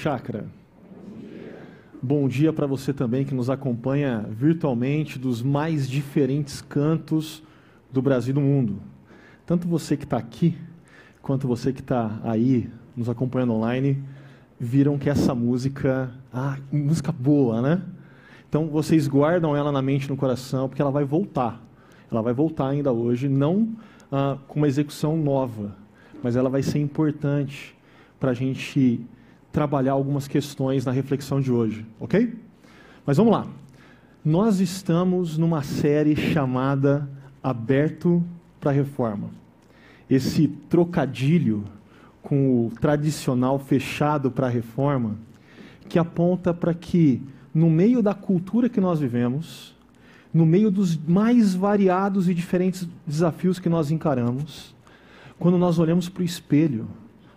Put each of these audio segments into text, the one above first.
dia, Chácara. Bom dia para você também que nos acompanha virtualmente dos mais diferentes cantos do Brasil e do mundo. Tanto você que está aqui, quanto você que está aí nos acompanhando online, viram que essa música, ah, música boa, né? Então vocês guardam ela na mente no coração, porque ela vai voltar. Ela vai voltar ainda hoje, não ah, com uma execução nova, mas ela vai ser importante para a gente trabalhar algumas questões na reflexão de hoje, ok? Mas vamos lá. Nós estamos numa série chamada Aberto para a Reforma. Esse trocadilho com o tradicional fechado para a reforma, que aponta para que, no meio da cultura que nós vivemos, no meio dos mais variados e diferentes desafios que nós encaramos, quando nós olhamos para o espelho,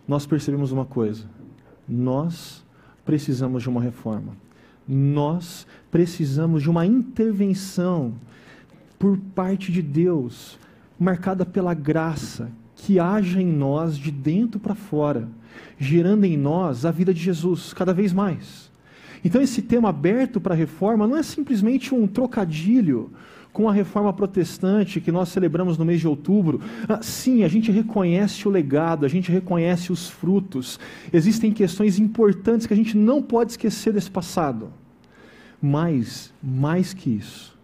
nós percebemos uma coisa: nós precisamos de uma reforma. Nós precisamos de uma intervenção por parte de Deus, marcada pela graça, que haja em nós de dentro para fora, gerando em nós a vida de Jesus cada vez mais. Então, esse tema aberto para a reforma não é simplesmente um trocadilho com a reforma protestante que nós celebramos no mês de outubro. Ah, sim, a gente reconhece o legado, a gente reconhece os frutos. Existem questões importantes que a gente não pode esquecer desse passado. Mas, mais que isso,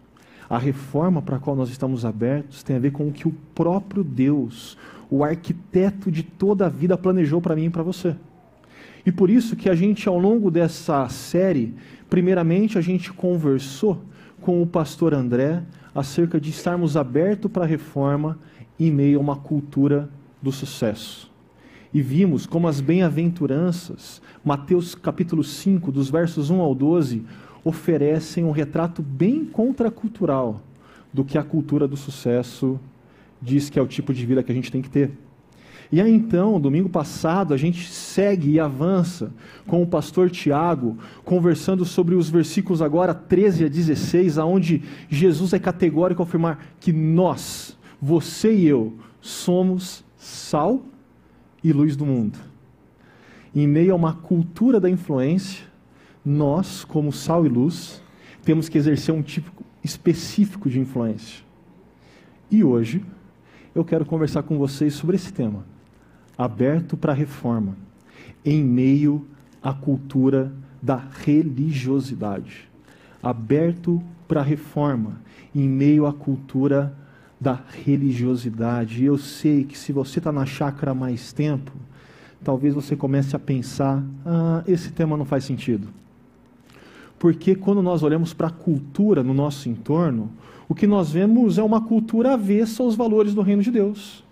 a reforma para a qual nós estamos abertos tem a ver com o que o próprio Deus, o arquiteto de toda a vida, planejou para mim e para você. E por isso que a gente, ao longo dessa série, primeiramente a gente conversou com o pastor André acerca de estarmos abertos para a reforma em meio a uma cultura do sucesso. E vimos como as bem-aventuranças, Mateus capítulo 5, dos versos 1 ao 12, oferecem um retrato bem contracultural do que a cultura do sucesso diz que é o tipo de vida que a gente tem que ter. E aí então, domingo passado, a gente segue e avança com o pastor Tiago, conversando sobre os versículos agora 13 a 16, aonde Jesus é categórico ao afirmar que nós, você e eu, somos sal e luz do mundo. Em meio a uma cultura da influência, nós, como sal e luz, temos que exercer um tipo específico de influência. E hoje eu quero conversar com vocês sobre esse tema aberto para a reforma, em meio à cultura da religiosidade. Aberto para a reforma, em meio à cultura da religiosidade. E eu sei que se você está na chácara há mais tempo, talvez você comece a pensar: ah, esse tema não faz sentido. Porque quando nós olhamos para a cultura no nosso entorno, o que nós vemos é uma cultura avessa aos valores do reino de Deus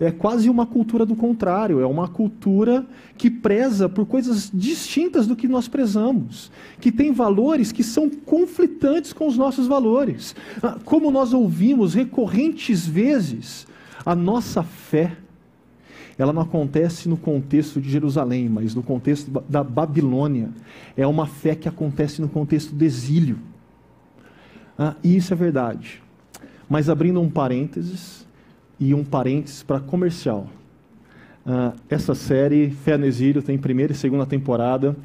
é quase uma cultura do contrário, é uma cultura que preza por coisas distintas do que nós prezamos, que tem valores que são conflitantes com os nossos valores. Ah, como nós ouvimos recorrentes vezes, a nossa fé, ela não acontece no contexto de Jerusalém, mas no contexto da Babilônia. É uma fé que acontece no contexto do exílio. Ah, e isso é verdade. Mas abrindo um parênteses, e um parênteses para comercial. Uh, essa série, Fé no Exílio, tem primeira e segunda temporada.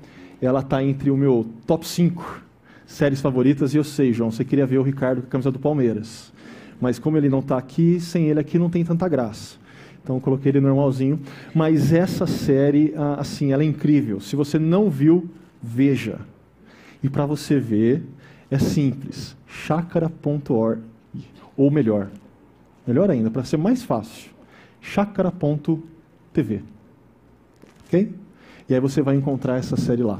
Ela está entre o meu top 5 séries favoritas. E eu sei, João, você queria ver o Ricardo com a camisa do Palmeiras. Mas como ele não está aqui, sem ele aqui não tem tanta graça. Então eu coloquei ele normalzinho. Mas essa série, uh, assim, ela é incrível. Se você não viu, veja. E para você ver, é simples. Chácara.org. Ou melhor, Melhor ainda, para ser mais fácil, chakra.tv. Ok? E aí você vai encontrar essa série lá.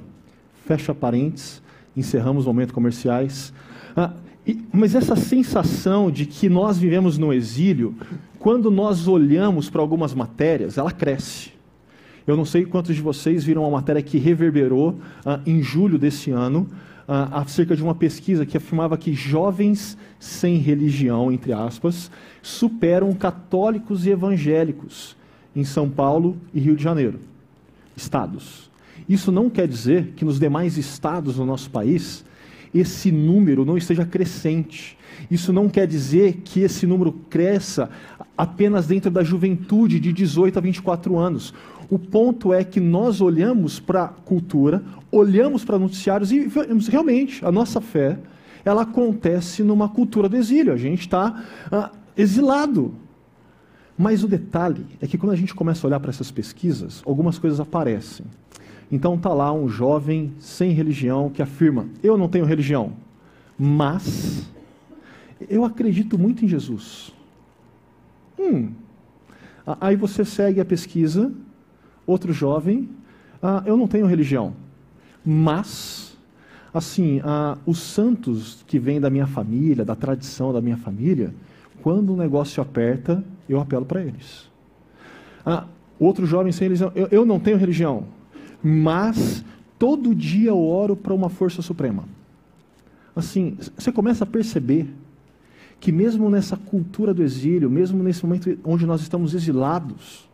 Fecha parênteses, encerramos o momento comerciais. Ah, e, mas essa sensação de que nós vivemos no exílio, quando nós olhamos para algumas matérias, ela cresce. Eu não sei quantos de vocês viram uma matéria que reverberou ah, em julho desse ano, ah, acerca de uma pesquisa que afirmava que jovens sem religião, entre aspas, superam católicos e evangélicos em São Paulo e Rio de Janeiro, estados. Isso não quer dizer que nos demais estados do nosso país esse número não esteja crescente. Isso não quer dizer que esse número cresça apenas dentro da juventude de 18 a 24 anos. O ponto é que nós olhamos para a cultura, olhamos para noticiários e vemos realmente a nossa fé, ela acontece numa cultura do exílio. A gente está ah, exilado. Mas o detalhe é que quando a gente começa a olhar para essas pesquisas, algumas coisas aparecem. Então está lá um jovem sem religião que afirma: Eu não tenho religião, mas eu acredito muito em Jesus. Hum. Aí você segue a pesquisa, outro jovem, ah, eu não tenho religião, mas, assim, ah, os santos que vêm da minha família, da tradição da minha família, quando o negócio aperta, eu apelo para eles. Ah, outro jovem sem religião, eu, eu não tenho religião, mas todo dia eu oro para uma força suprema. Assim, você começa a perceber que mesmo nessa cultura do exílio, mesmo nesse momento onde nós estamos exilados,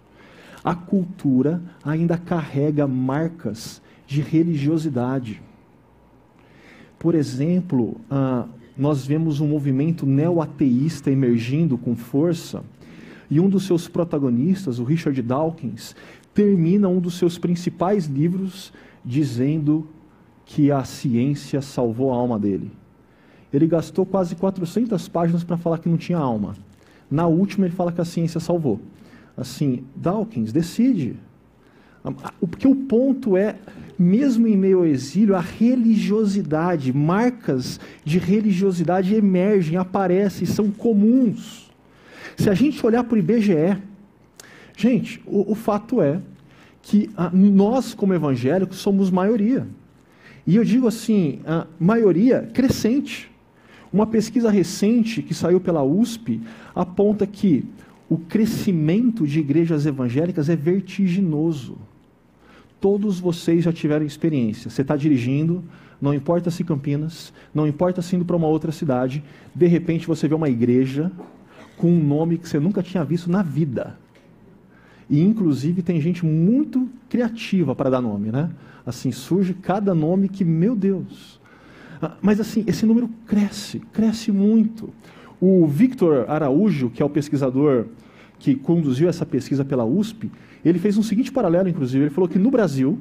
a cultura ainda carrega marcas de religiosidade. Por exemplo, ah, nós vemos um movimento neo-ateísta emergindo com força, e um dos seus protagonistas, o Richard Dawkins, termina um dos seus principais livros dizendo que a ciência salvou a alma dele. Ele gastou quase 400 páginas para falar que não tinha alma. Na última, ele fala que a ciência salvou. Assim, Dawkins, decide. Porque o ponto é, mesmo em meio ao exílio, a religiosidade, marcas de religiosidade emergem, aparecem, são comuns. Se a gente olhar para o IBGE, gente, o, o fato é que a, nós, como evangélicos, somos maioria. E eu digo assim, a maioria crescente. Uma pesquisa recente que saiu pela USP aponta que o crescimento de igrejas evangélicas é vertiginoso. Todos vocês já tiveram experiência. Você está dirigindo, não importa se Campinas, não importa se indo para uma outra cidade, de repente você vê uma igreja com um nome que você nunca tinha visto na vida. E inclusive tem gente muito criativa para dar nome, né? Assim, surge cada nome que, meu Deus, ah, mas assim, esse número cresce, cresce muito. O Victor Araújo, que é o pesquisador que conduziu essa pesquisa pela USP, ele fez um seguinte paralelo, inclusive. Ele falou que no Brasil,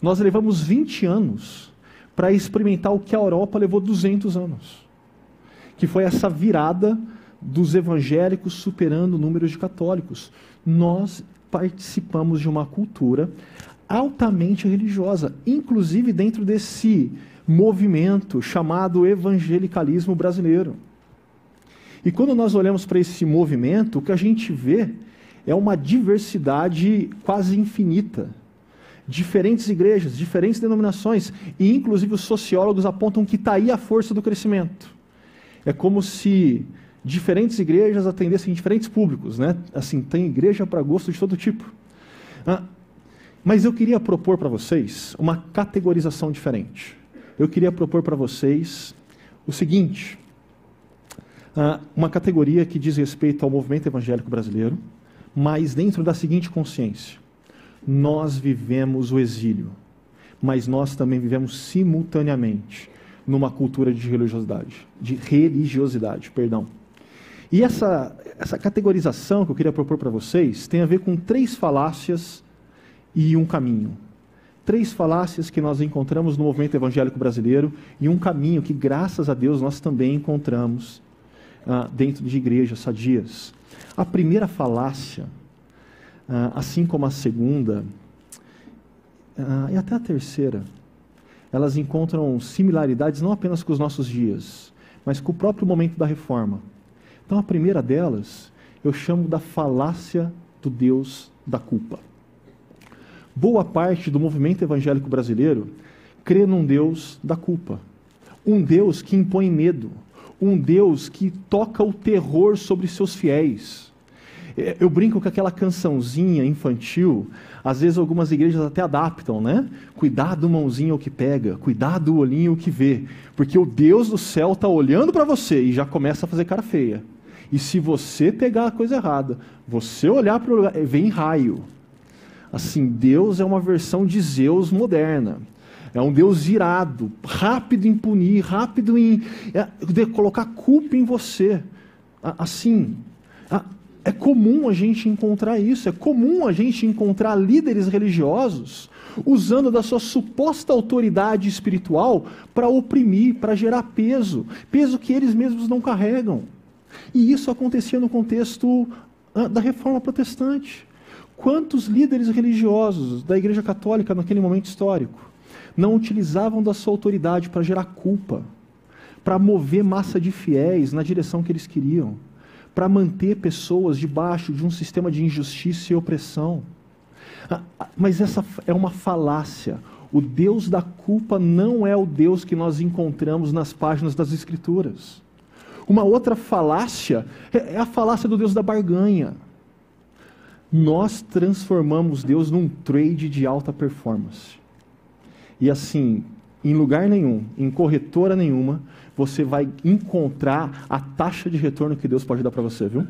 nós levamos 20 anos para experimentar o que a Europa levou 200 anos. Que foi essa virada dos evangélicos superando o número de católicos. Nós participamos de uma cultura altamente religiosa, inclusive dentro desse movimento chamado evangelicalismo brasileiro. E quando nós olhamos para esse movimento, o que a gente vê é uma diversidade quase infinita. Diferentes igrejas, diferentes denominações, e inclusive os sociólogos apontam que está aí a força do crescimento. É como se diferentes igrejas atendessem diferentes públicos, né? Assim, tem igreja para gosto de todo tipo. Ah, mas eu queria propor para vocês uma categorização diferente eu queria propor para vocês o seguinte: uma categoria que diz respeito ao movimento evangélico brasileiro, mas dentro da seguinte consciência: nós vivemos o exílio, mas nós também vivemos simultaneamente numa cultura de religiosidade, de religiosidade, perdão. E essa, essa categorização que eu queria propor para vocês tem a ver com três falácias e um caminho três falácias que nós encontramos no movimento evangélico brasileiro e um caminho que, graças a Deus, nós também encontramos ah, dentro de igrejas sadias. A primeira falácia, ah, assim como a segunda, ah, e até a terceira, elas encontram similaridades não apenas com os nossos dias, mas com o próprio momento da reforma. Então, a primeira delas eu chamo da falácia do Deus da culpa boa parte do movimento evangélico brasileiro crê num Deus da culpa. Um Deus que impõe medo. Um Deus que toca o terror sobre seus fiéis. É, eu brinco com aquela cançãozinha infantil, às vezes algumas igrejas até adaptam, né? Cuidado, mãozinha o que pega, cuidado, olhinho o que vê, porque o Deus do céu está olhando para você e já começa a fazer cara feia. E se você pegar a coisa errada, você olhar para o lugar, vem raio. Assim, Deus é uma versão de Zeus moderna. É um Deus irado, rápido em punir, rápido em é, colocar culpa em você. Assim, é comum a gente encontrar isso, é comum a gente encontrar líderes religiosos usando da sua suposta autoridade espiritual para oprimir, para gerar peso, peso que eles mesmos não carregam. E isso acontecia no contexto ah, da reforma protestante. Quantos líderes religiosos da Igreja Católica naquele momento histórico não utilizavam da sua autoridade para gerar culpa, para mover massa de fiéis na direção que eles queriam, para manter pessoas debaixo de um sistema de injustiça e opressão? Ah, ah, mas essa é uma falácia. O Deus da culpa não é o Deus que nós encontramos nas páginas das Escrituras. Uma outra falácia é, é a falácia do Deus da barganha. Nós transformamos Deus num trade de alta performance. E assim, em lugar nenhum, em corretora nenhuma, você vai encontrar a taxa de retorno que Deus pode dar para você, viu?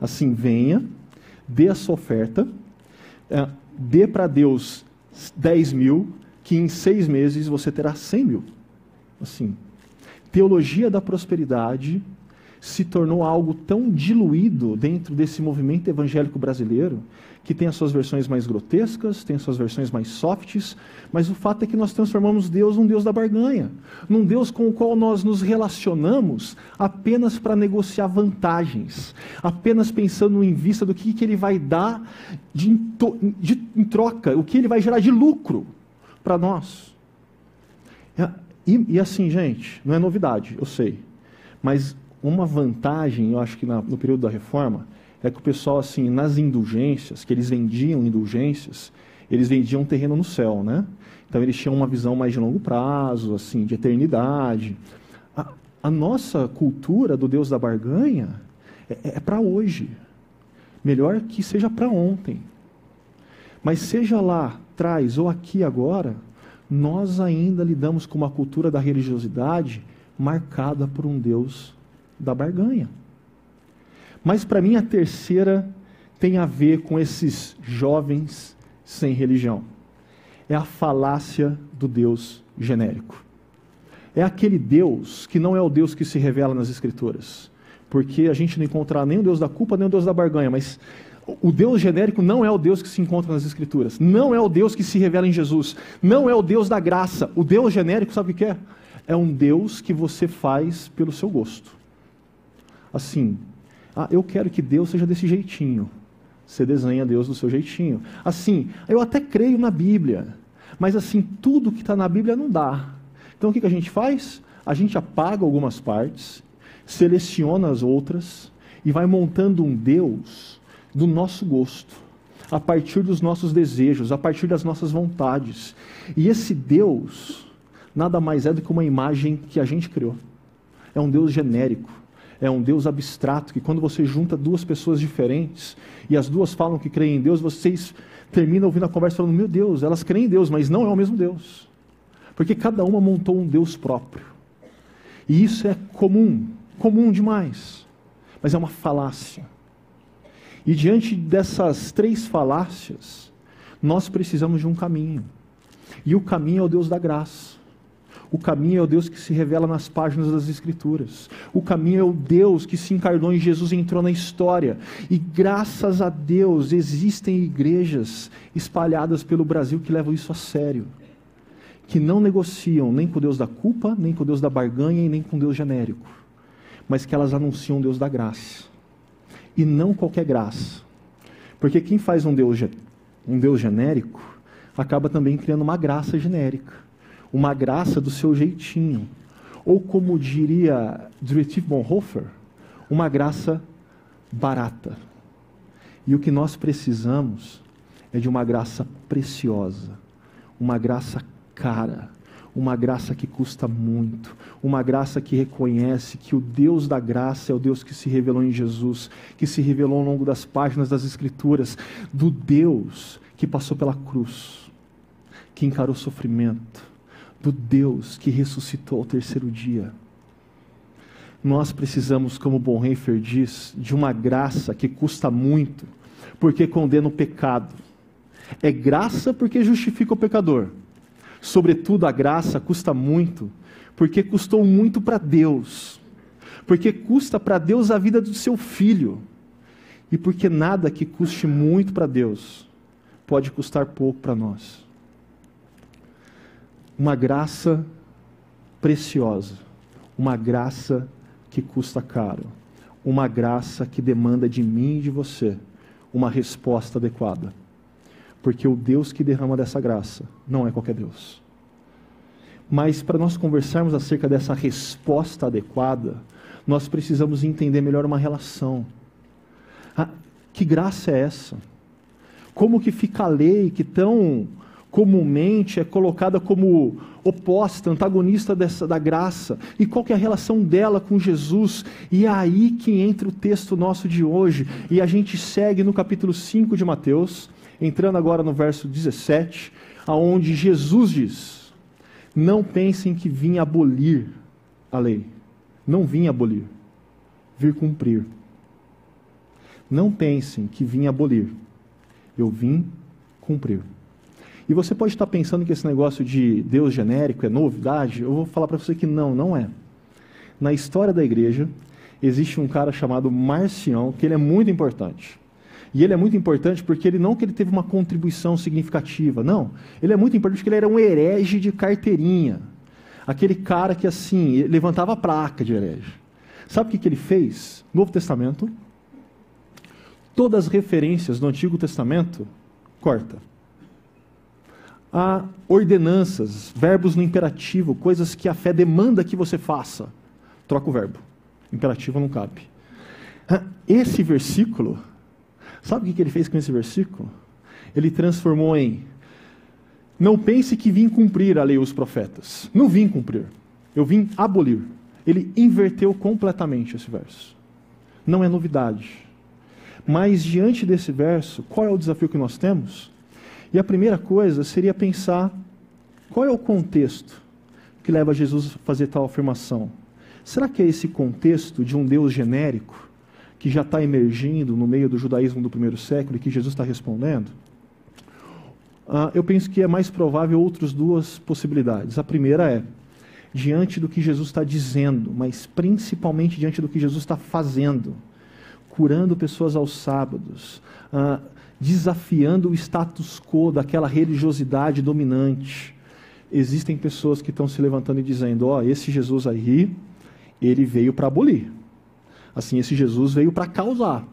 Assim, venha, dê a sua oferta, é, dê para Deus 10 mil, que em seis meses você terá 100 mil. Assim, teologia da prosperidade se tornou algo tão diluído dentro desse movimento evangélico brasileiro, que tem as suas versões mais grotescas, tem as suas versões mais softs, mas o fato é que nós transformamos Deus num Deus da barganha, num Deus com o qual nós nos relacionamos apenas para negociar vantagens, apenas pensando em vista do que, que ele vai dar de, de, em troca, o que ele vai gerar de lucro para nós. E, e assim, gente, não é novidade, eu sei, mas uma vantagem, eu acho que na, no período da reforma, é que o pessoal, assim, nas indulgências, que eles vendiam indulgências, eles vendiam terreno no céu, né? Então eles tinham uma visão mais de longo prazo, assim, de eternidade. A, a nossa cultura do Deus da barganha é, é para hoje. Melhor que seja para ontem. Mas seja lá, traz ou aqui agora, nós ainda lidamos com uma cultura da religiosidade marcada por um Deus da barganha. Mas para mim a terceira tem a ver com esses jovens sem religião. É a falácia do Deus genérico. É aquele Deus que não é o Deus que se revela nas Escrituras. Porque a gente não encontra nem o Deus da culpa, nem o Deus da barganha, mas o Deus genérico não é o Deus que se encontra nas Escrituras. Não é o Deus que se revela em Jesus. Não é o Deus da graça. O Deus genérico, sabe o que é? É um Deus que você faz pelo seu gosto assim: ah, eu quero que Deus seja desse jeitinho. Você desenha Deus do seu jeitinho. Assim, eu até creio na Bíblia, mas assim, tudo que está na Bíblia não dá. Então o que, que a gente faz? A gente apaga algumas partes, seleciona as outras e vai montando um Deus do nosso gosto, a partir dos nossos desejos, a partir das nossas vontades. E esse Deus nada mais é do que uma imagem que a gente criou. É um Deus genérico é um Deus abstrato, que quando você junta duas pessoas diferentes e as duas falam que creem em Deus, vocês terminam ouvindo a conversa falando: Meu Deus, elas creem em Deus, mas não é o mesmo Deus. Porque cada uma montou um Deus próprio. E isso é comum, comum demais. Mas é uma falácia. E diante dessas três falácias, nós precisamos de um caminho. E o caminho é o Deus da graça. O caminho é o Deus que se revela nas páginas das Escrituras. O caminho é o Deus que se encarnou em Jesus e entrou na história. E graças a Deus existem igrejas espalhadas pelo Brasil que levam isso a sério. Que não negociam nem com o Deus da culpa, nem com o Deus da barganha e nem com o Deus genérico. Mas que elas anunciam o Deus da graça. E não qualquer graça. Porque quem faz um Deus, um Deus genérico acaba também criando uma graça genérica uma graça do seu jeitinho. Ou como diria Dietrich Bonhoeffer, uma graça barata. E o que nós precisamos é de uma graça preciosa, uma graça cara, uma graça que custa muito, uma graça que reconhece que o Deus da graça é o Deus que se revelou em Jesus, que se revelou ao longo das páginas das Escrituras, do Deus que passou pela cruz, que encarou sofrimento, do Deus que ressuscitou ao terceiro dia. Nós precisamos, como Bonhoeffer diz, de uma graça que custa muito, porque condena o pecado. É graça porque justifica o pecador. sobretudo a graça, custa muito, porque custou muito para Deus, porque custa para Deus a vida do seu filho, e porque nada que custe muito para Deus pode custar pouco para nós. Uma graça preciosa, uma graça que custa caro, uma graça que demanda de mim e de você uma resposta adequada. Porque o Deus que derrama dessa graça não é qualquer Deus. Mas para nós conversarmos acerca dessa resposta adequada, nós precisamos entender melhor uma relação. Ah, que graça é essa? Como que fica a lei que tão comumente é colocada como oposta, antagonista dessa, da graça. E qual que é a relação dela com Jesus? E é aí que entra o texto nosso de hoje. E a gente segue no capítulo 5 de Mateus, entrando agora no verso 17, aonde Jesus diz: Não pensem que vim abolir a lei. Não vim abolir, vir cumprir. Não pensem que vim abolir. Eu vim cumprir. E você pode estar pensando que esse negócio de Deus genérico é novidade. Eu vou falar para você que não, não é. Na história da igreja, existe um cara chamado Marcião, que ele é muito importante. E ele é muito importante porque ele não que ele teve uma contribuição significativa, não. Ele é muito importante porque ele era um herege de carteirinha. Aquele cara que assim, levantava a placa de herege. Sabe o que, que ele fez? Novo Testamento. Todas as referências do Antigo Testamento, corta a ordenanças, verbos no imperativo, coisas que a fé demanda que você faça. Troca o verbo. Imperativo não cabe. Esse versículo, sabe o que ele fez com esse versículo? Ele transformou em: Não pense que vim cumprir a lei os profetas. Não vim cumprir. Eu vim abolir. Ele inverteu completamente esse verso. Não é novidade. Mas diante desse verso, qual é o desafio que nós temos? E a primeira coisa seria pensar qual é o contexto que leva Jesus a fazer tal afirmação. Será que é esse contexto de um Deus genérico que já está emergindo no meio do judaísmo do primeiro século e que Jesus está respondendo? Uh, eu penso que é mais provável outras duas possibilidades. A primeira é, diante do que Jesus está dizendo, mas principalmente diante do que Jesus está fazendo, curando pessoas aos sábados, uh, desafiando o status quo daquela religiosidade dominante. Existem pessoas que estão se levantando e dizendo: ó, oh, esse Jesus aí, ele veio para abolir. Assim, esse Jesus veio para causar.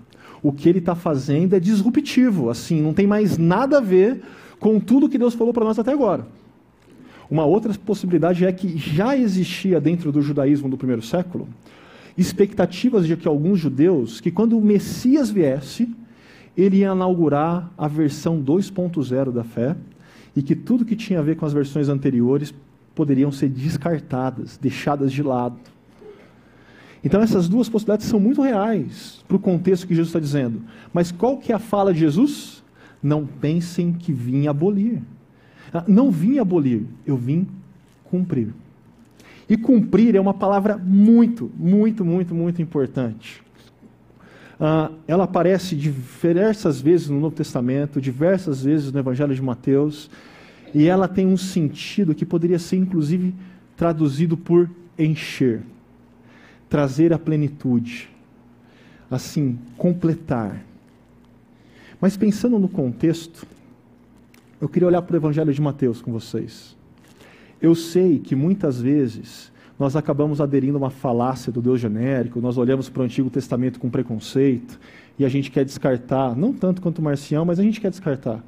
O que ele está fazendo é disruptivo. Assim, não tem mais nada a ver com tudo que Deus falou para nós até agora. Uma outra possibilidade é que já existia dentro do judaísmo do primeiro século expectativas de que alguns judeus, que quando o Messias viesse, ele ia inaugurar a versão 2.0 da fé e que tudo que tinha a ver com as versões anteriores poderiam ser descartadas, deixadas de lado. Então essas duas possibilidades são muito reais para o contexto que Jesus está dizendo. Mas qual que é a fala de Jesus? Não pensem que vim abolir. Ah, não vim abolir, eu vim cumprir. E cumprir é uma palavra muito, muito, muito, muito importante. Uh, ela aparece diversas vezes no Novo Testamento, diversas vezes no Evangelho de Mateus, e ela tem um sentido que poderia ser inclusive traduzido por encher, trazer a plenitude, assim, completar. Mas pensando no contexto, eu queria olhar para o Evangelho de Mateus com vocês. Eu sei que muitas vezes nós acabamos aderindo a uma falácia do Deus genérico, nós olhamos para o Antigo Testamento com preconceito e a gente quer descartar, não tanto quanto o Marcião, mas a gente quer descartar.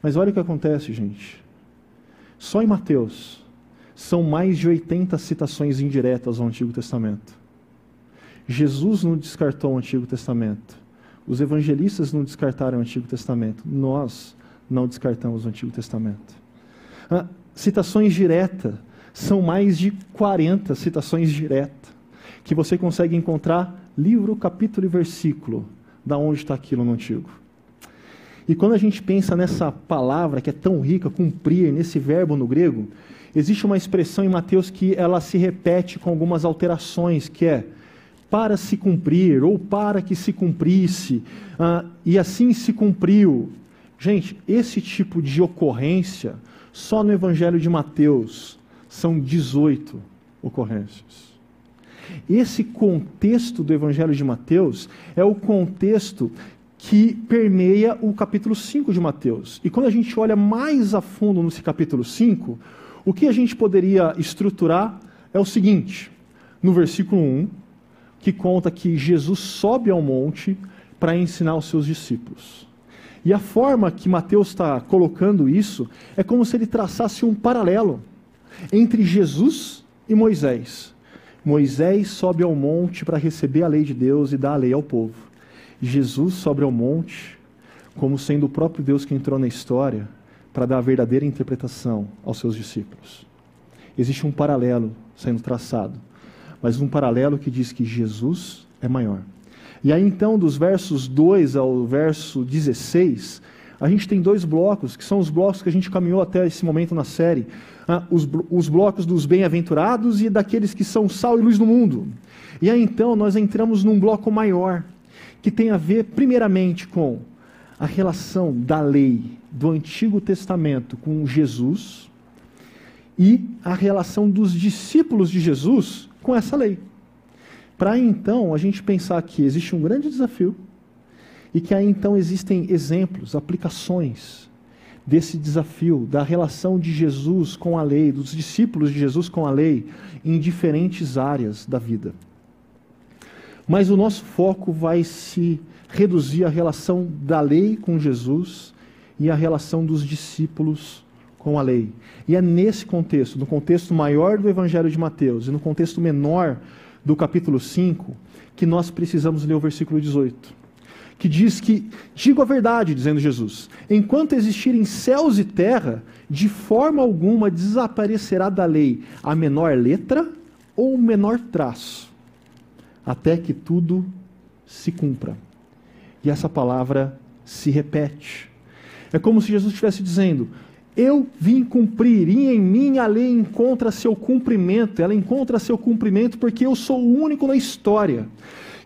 Mas olha o que acontece, gente. Só em Mateus são mais de 80 citações indiretas ao Antigo Testamento. Jesus não descartou o Antigo Testamento. Os evangelistas não descartaram o Antigo Testamento. Nós não descartamos o Antigo Testamento. Ah, citações diretas são mais de 40 citações diretas que você consegue encontrar livro, capítulo e versículo da onde está aquilo no Antigo. E quando a gente pensa nessa palavra que é tão rica, cumprir, nesse verbo no grego, existe uma expressão em Mateus que ela se repete com algumas alterações, que é para se cumprir, ou para que se cumprisse, uh, e assim se cumpriu. Gente, esse tipo de ocorrência Só no Evangelho de Mateus são 18 ocorrências. Esse contexto do Evangelho de Mateus é o contexto que permeia o capítulo 5 de Mateus. E quando a gente olha mais a fundo nesse capítulo 5, o que a gente poderia estruturar é o seguinte: no versículo 1, que conta que Jesus sobe ao monte para ensinar os seus discípulos. E a forma que Mateus está colocando isso é como se ele traçasse um paralelo entre Jesus e Moisés. Moisés sobe ao monte para receber a lei de Deus e dar a lei ao povo. Jesus sobe ao monte como sendo o próprio Deus que entrou na história para dar a verdadeira interpretação aos seus discípulos. Existe um paralelo sendo traçado, mas um paralelo que diz que Jesus é maior. E aí então, dos versos 2 ao verso 16, a gente tem dois blocos, que são os blocos que a gente caminhou até esse momento na série. Ah, os, os blocos dos bem-aventurados e daqueles que são sal e luz no mundo. E aí então nós entramos num bloco maior, que tem a ver, primeiramente, com a relação da lei do Antigo Testamento com Jesus e a relação dos discípulos de Jesus com essa lei. Para então a gente pensar que existe um grande desafio e que aí então existem exemplos, aplicações desse desafio, da relação de Jesus com a lei, dos discípulos de Jesus com a lei, em diferentes áreas da vida. Mas o nosso foco vai se reduzir à relação da lei com Jesus e à relação dos discípulos com a lei. E é nesse contexto, no contexto maior do Evangelho de Mateus e no contexto menor do capítulo 5, que nós precisamos ler o versículo 18, que diz que, digo a verdade, dizendo Jesus, enquanto existirem céus e terra, de forma alguma desaparecerá da lei a menor letra ou o menor traço, até que tudo se cumpra. E essa palavra se repete. É como se Jesus estivesse dizendo: eu vim cumprir, e em mim a lei encontra seu cumprimento. Ela encontra seu cumprimento porque eu sou o único na história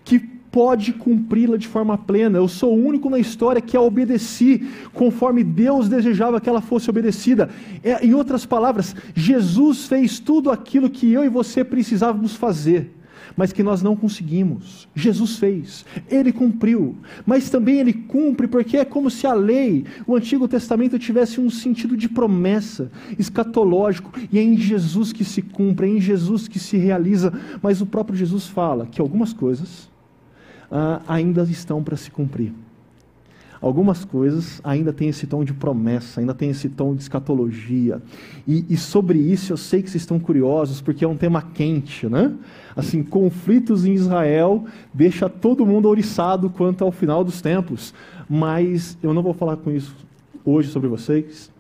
que pode cumpri-la de forma plena. Eu sou o único na história que a obedeci conforme Deus desejava que ela fosse obedecida. É, em outras palavras, Jesus fez tudo aquilo que eu e você precisávamos fazer mas que nós não conseguimos. Jesus fez, ele cumpriu, mas também ele cumpre porque é como se a lei, o Antigo Testamento tivesse um sentido de promessa escatológico e é em Jesus que se cumpre, é em Jesus que se realiza, mas o próprio Jesus fala que algumas coisas ah, ainda estão para se cumprir. Algumas coisas ainda têm esse tom de promessa, ainda tem esse tom de escatologia. E, e sobre isso eu sei que vocês estão curiosos, porque é um tema quente, né? Assim, conflitos em Israel deixa todo mundo ouriçado quanto ao final dos tempos. Mas eu não vou falar com isso hoje sobre vocês.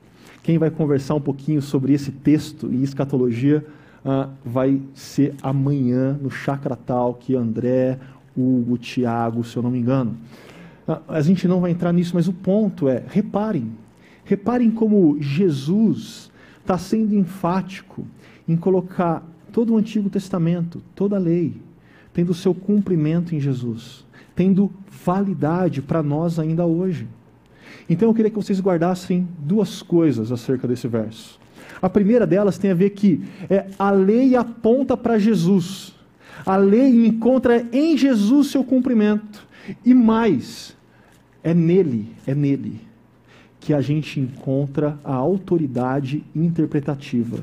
Quem vai conversar um pouquinho sobre esse texto e escatologia uh, vai ser amanhã no Chakra Talk, André, Hugo, Tiago, se eu não me engano. A gente não vai entrar nisso, mas o ponto é: reparem, reparem como Jesus está sendo enfático em colocar todo o Antigo Testamento, toda a lei, tendo seu cumprimento em Jesus, tendo validade para nós ainda hoje. Então eu queria que vocês guardassem duas coisas acerca desse verso. A primeira delas tem a ver que é, a lei aponta para Jesus. A lei encontra em Jesus seu cumprimento. E mais, é nele, é nele que a gente encontra a autoridade interpretativa.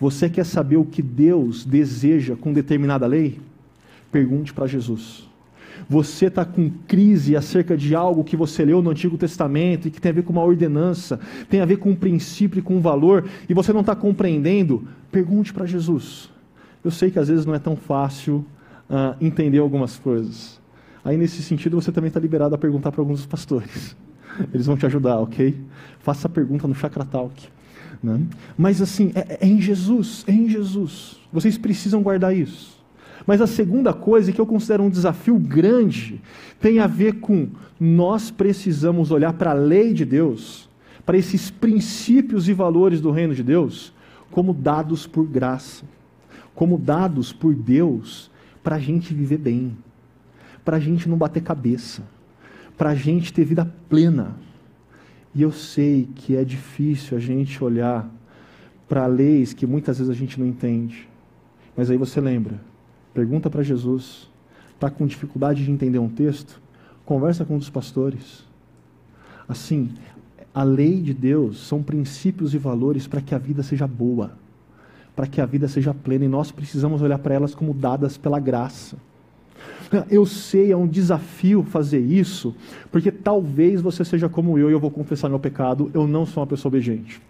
Você quer saber o que Deus deseja com determinada lei? Pergunte para Jesus. Você está com crise acerca de algo que você leu no Antigo Testamento e que tem a ver com uma ordenança, tem a ver com um princípio e com um valor, e você não está compreendendo? Pergunte para Jesus. Eu sei que às vezes não é tão fácil uh, entender algumas coisas. Aí, nesse sentido, você também está liberado a perguntar para alguns dos pastores. Eles vão te ajudar, ok? Faça a pergunta no Chakra Talk. Né? Mas assim, é, é em Jesus, é em Jesus. Vocês precisam guardar isso. Mas a segunda coisa, que eu considero um desafio grande, tem a ver com nós precisamos olhar para a lei de Deus, para esses princípios e valores do reino de Deus, como dados por graça, como dados por Deus para a gente viver bem para a gente não bater cabeça, para a gente ter vida plena. E eu sei que é difícil a gente olhar para leis que muitas vezes a gente não entende. Mas aí você lembra, pergunta para Jesus, está com dificuldade de entender um texto? Conversa com um dos pastores. Assim, a lei de Deus são princípios e valores para que a vida seja boa, para que a vida seja plena, e nós precisamos olhar para elas como dadas pela graça. Eu sei, é um desafio fazer isso, porque talvez você seja como eu e eu vou confessar meu pecado. Eu não sou uma pessoa obediente.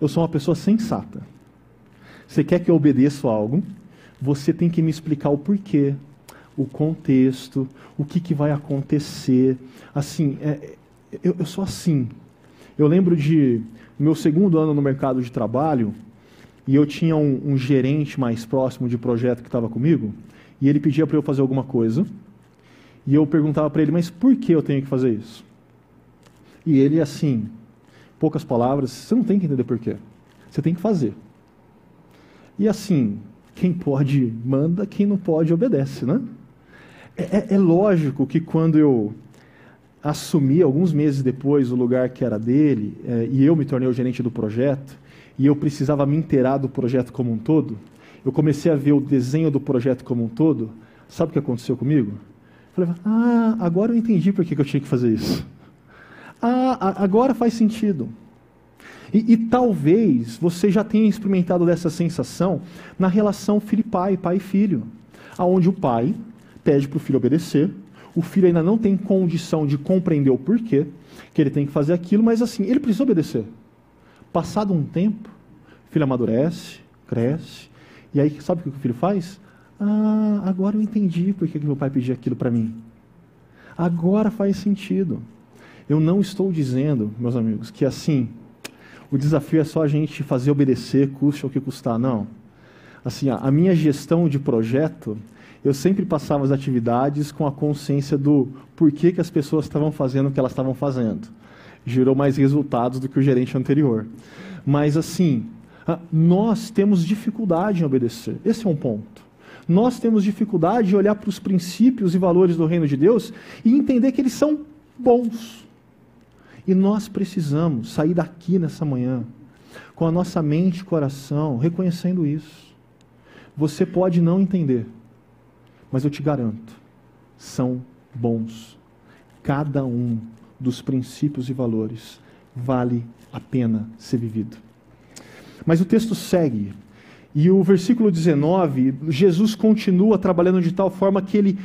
Eu sou uma pessoa sensata. Você quer que eu obedeça algo? Você tem que me explicar o porquê, o contexto, o que, que vai acontecer. Assim, é, eu, eu sou assim. Eu lembro de meu segundo ano no mercado de trabalho e eu tinha um, um gerente mais próximo de projeto que estava comigo e ele pedia para eu fazer alguma coisa. E eu perguntava para ele, mas por que eu tenho que fazer isso? E ele, assim, poucas palavras, você não tem que entender por quê. Você tem que fazer. E assim, quem pode manda, quem não pode obedece, né? É, é, é lógico que quando eu assumi, alguns meses depois, o lugar que era dele, é, e eu me tornei o gerente do projeto, e eu precisava me inteirar do projeto como um todo, eu comecei a ver o desenho do projeto como um todo, sabe o que aconteceu comigo? Falei, ah, agora eu entendi por que eu tinha que fazer isso. Ah, agora faz sentido. E, e, talvez você já tenha experimentado dessa sensação na relação filho-pai, pai filho, aonde o pai pede para o filho obedecer, o filho ainda não tem condição de compreender o porquê que ele tem que fazer aquilo, mas assim, ele precisa obedecer. Passado um tempo, o filho amadurece, cresce, e aí, sabe o que o filho faz? Ah, agora eu entendi por que meu pai pediu aquilo para mim. Agora faz sentido. Eu não estou dizendo, meus amigos, que assim, o desafio é só a gente fazer obedecer, custe o que custar. Não. Assim, a minha gestão de projeto, eu sempre passava as atividades com a consciência do porquê que as pessoas estavam fazendo o que elas estavam fazendo. Gerou mais resultados do que o gerente anterior. Mas assim, ah, nós temos dificuldade em obedecer. Esse é um ponto. Nós temos dificuldade de olhar para os princípios e valores do reino de Deus e entender que eles são bons. E nós precisamos sair daqui nessa manhã com a nossa mente e coração reconhecendo isso. Você pode não entender, mas eu te garanto, são bons. Cada um dos princípios e valores vale a pena ser vivido. Mas o texto segue. E o versículo 19, Jesus continua trabalhando de tal forma que ele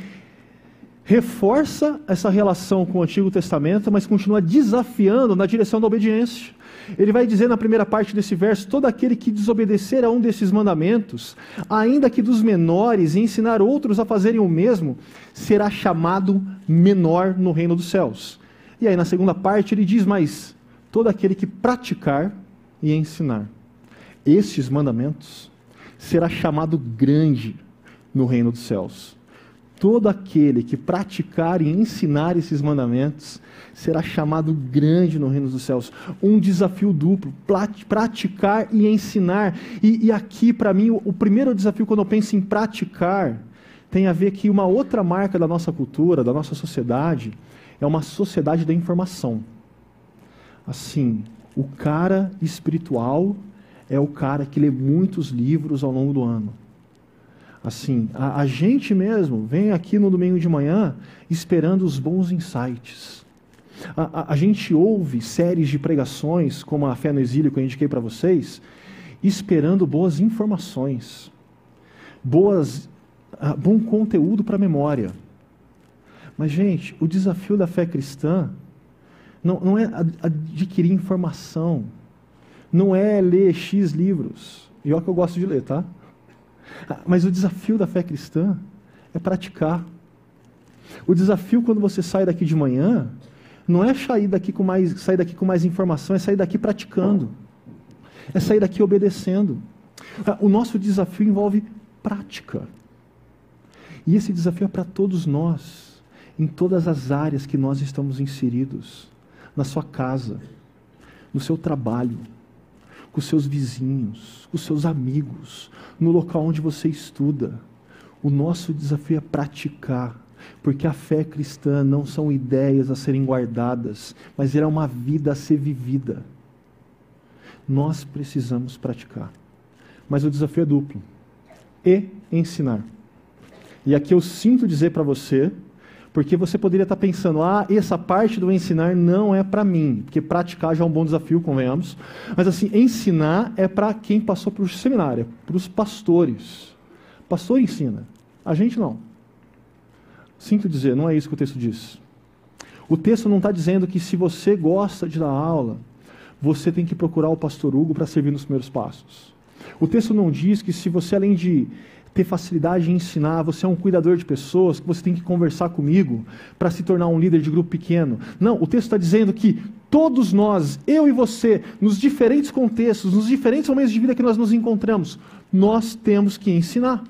reforça essa relação com o Antigo Testamento, mas continua desafiando na direção da obediência. Ele vai dizer na primeira parte desse verso: todo aquele que desobedecer a um desses mandamentos, ainda que dos menores, e ensinar outros a fazerem o mesmo, será chamado menor no reino dos céus. E aí na segunda parte ele diz: mas todo aquele que praticar e ensinar estes mandamentos, será chamado grande no reino dos céus. Todo aquele que praticar e ensinar esses mandamentos será chamado grande no reino dos céus. Um desafio duplo: praticar e ensinar. E, e aqui, para mim, o, o primeiro desafio, quando eu penso em praticar, tem a ver que uma outra marca da nossa cultura, da nossa sociedade, é uma sociedade da informação. Assim, o cara espiritual é o cara que lê muitos livros ao longo do ano. Assim, a, a gente mesmo vem aqui no domingo de manhã esperando os bons insights. A, a, a, gente ouve séries de pregações, como a Fé no Exílio que eu indiquei para vocês, esperando boas informações, boas, uh, bom conteúdo para a memória. Mas, gente, o desafio da fé cristã não, não é adquirir informação, não é ler X livros. E olha que eu gosto de ler, tá? Mas o desafio da fé cristã é praticar. O desafio quando você sai daqui de manhã não é sair daqui com mais, sair daqui com mais informação, é sair daqui praticando. É sair daqui obedecendo. O nosso desafio envolve prática. E esse desafio é para todos nós, em todas as áreas que nós estamos inseridos, na sua casa, no seu trabalho, com seus vizinhos, com seus amigos, no local onde você estuda. O nosso desafio é praticar, porque a fé cristã não são ideias a serem guardadas, mas é uma vida a ser vivida. Nós precisamos praticar. Mas o desafio é duplo: e ensinar. E aqui eu sinto dizer para você, porque você poderia estar pensando, ah, essa parte do ensinar não é para mim, porque praticar já é um bom desafio, convenhamos. Mas assim, ensinar é para quem passou por seminário, para os pastores. Pastor ensina, a gente não. Sinto dizer, não é isso que o texto diz. O texto não está dizendo que se você gosta de dar aula, você tem que procurar o pastor Hugo para servir nos primeiros passos. O texto não diz que se você, além de ter facilidade em ensinar, você é um cuidador de pessoas, que você tem que conversar comigo para se tornar um líder de grupo pequeno. Não, o texto está dizendo que todos nós, eu e você, nos diferentes contextos, nos diferentes momentos de vida que nós nos encontramos, nós temos que ensinar.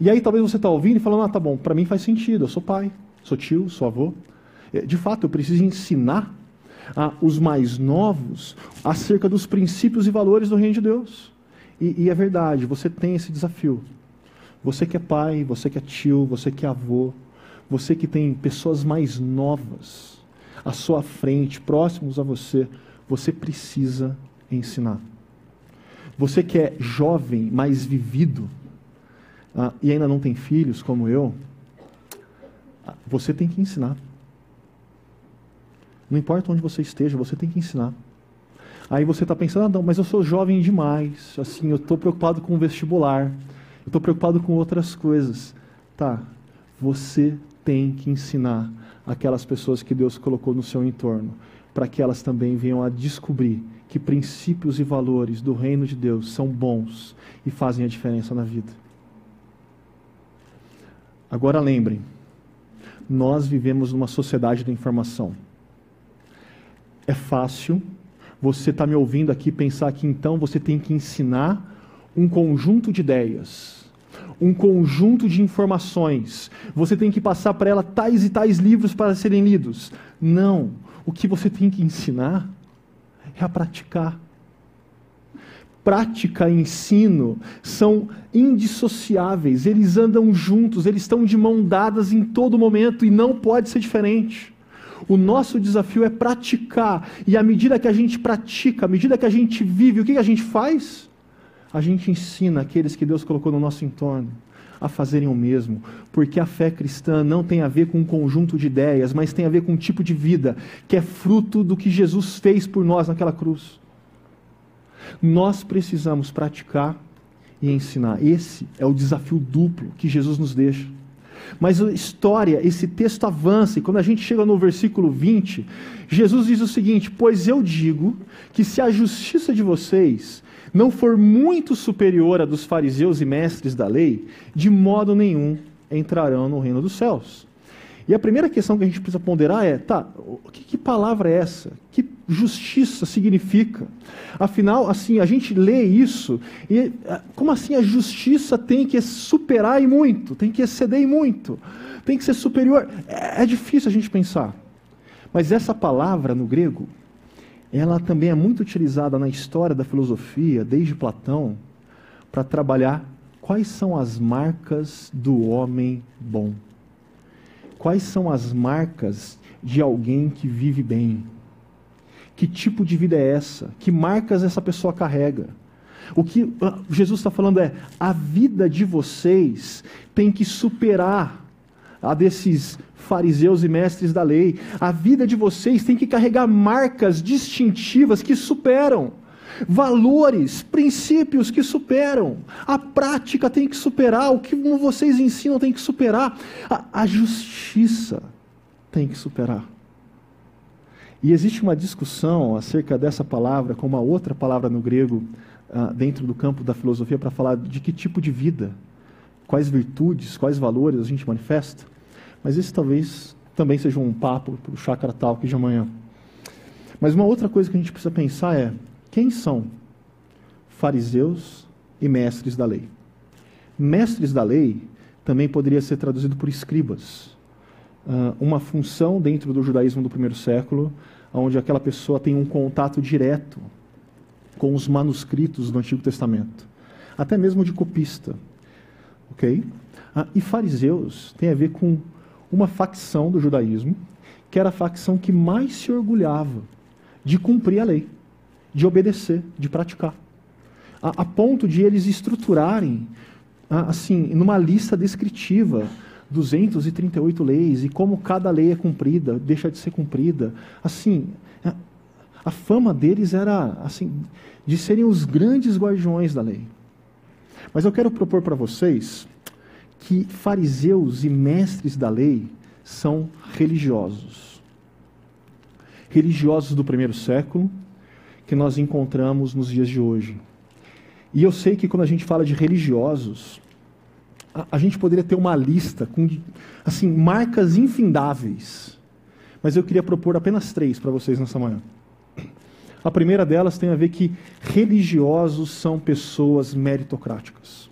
E aí talvez você está ouvindo e falando, ah, tá bom, para mim faz sentido, eu sou pai, sou tio, sou avô. É, de fato, eu preciso ensinar os mais novos acerca dos princípios e valores do reino de Deus. E, e é verdade, você tem esse desafio. Você que é pai, você que é tio, você que é avô, você que tem pessoas mais novas à sua frente, próximos a você, você precisa ensinar. Você que é jovem, mais vivido, ah, e ainda não tem filhos como eu, você tem que ensinar. Não importa onde você esteja, você tem que ensinar. Aí você está pensando, ah, não, mas eu sou jovem demais, assim, eu estou preocupado com o vestibular, eu estou preocupado com outras coisas. Tá, você tem que ensinar aquelas pessoas que Deus colocou no seu entorno, para que elas também venham a descobrir que princípios e valores do reino de Deus são bons e fazem a diferença na vida. Agora lembrem, nós vivemos numa sociedade da informação. É fácil você estar tá me ouvindo aqui pensar que então você tem que ensinar um conjunto de ideias, um conjunto de informações. Você tem que passar para ela tais e tais livros para serem lidos. Não. O que você tem que ensinar é a praticar prática e ensino são indissociáveis, eles andam juntos, eles estão de mão dadas em todo momento e não pode ser diferente. O nosso desafio é praticar, e à medida que a gente pratica, à medida que a gente vive, o que a gente faz? A gente ensina aqueles que Deus colocou no nosso entorno a fazerem o mesmo, porque a fé cristã não tem a ver com um conjunto de ideias, mas tem a ver com um tipo de vida que é fruto do que Jesus fez por nós naquela cruz. Nós precisamos praticar e ensinar. Esse é o desafio duplo que Jesus nos deixa. Mas a história, esse texto avança, e quando a gente chega no versículo 20, Jesus diz o seguinte: Pois eu digo que se a justiça de vocês não for muito superior à dos fariseus e mestres da lei, de modo nenhum entrarão no reino dos céus. E a primeira questão que a gente precisa ponderar é: tá, que, que palavra é essa? Que justiça significa? Afinal, assim, a gente lê isso e ah, como assim a justiça tem que superar e muito, tem que exceder e muito, tem que ser superior? É, é difícil a gente pensar. Mas essa palavra no grego, ela também é muito utilizada na história da filosofia, desde Platão, para trabalhar quais são as marcas do homem bom. Quais são as marcas de alguém que vive bem? Que tipo de vida é essa? Que marcas essa pessoa carrega? O que ah, Jesus está falando é: a vida de vocês tem que superar a desses fariseus e mestres da lei. A vida de vocês tem que carregar marcas distintivas que superam valores, princípios que superam. A prática tem que superar, o que vocês ensinam tem que superar. A, a justiça tem que superar. E existe uma discussão acerca dessa palavra com uma outra palavra no grego, uh, dentro do campo da filosofia, para falar de que tipo de vida, quais virtudes, quais valores a gente manifesta. Mas esse talvez também seja um papo para o Chakra Talk de amanhã. Mas uma outra coisa que a gente precisa pensar é quem são fariseus e mestres da lei? Mestres da lei também poderia ser traduzido por escribas, uh, uma função dentro do judaísmo do primeiro século, onde aquela pessoa tem um contato direto com os manuscritos do Antigo Testamento, até mesmo de copista. Ok? Uh, e fariseus tem a ver com uma facção do judaísmo, que era a facção que mais se orgulhava de cumprir a lei de obedecer, de praticar. A, a ponto de eles estruturarem, assim, numa lista descritiva, 238 leis e como cada lei é cumprida, deixa de ser cumprida. Assim, a, fama deles era assim de serem os grandes guardiões da lei. Mas eu quero propor para vocês que fariseus e mestres da lei são religiosos. Religiosos do primeiro século, que nós encontramos nos dias de hoje. E eu sei que quando a gente fala de religiosos, a, a gente poderia ter uma lista com assim marcas infindáveis. Mas eu queria propor apenas três para vocês nessa manhã. A primeira delas tem a ver que religiosos são pessoas meritocráticas.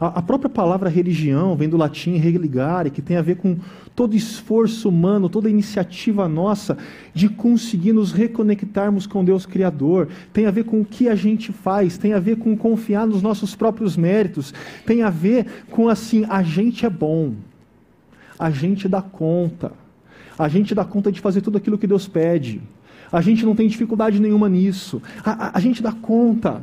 A, própria palavra religião vem do latim religare, que tem a ver com todo esforço humano, toda iniciativa nossa de conseguir nos reconectarmos com Deus Criador. Tem a ver com o que a gente faz, tem a ver com confiar nos nossos próprios méritos, tem a ver com assim, a gente é bom, a gente dá conta, a gente dá conta de fazer tudo aquilo que Deus pede. A gente não tem dificuldade nenhuma nisso. A, a, a gente dá conta.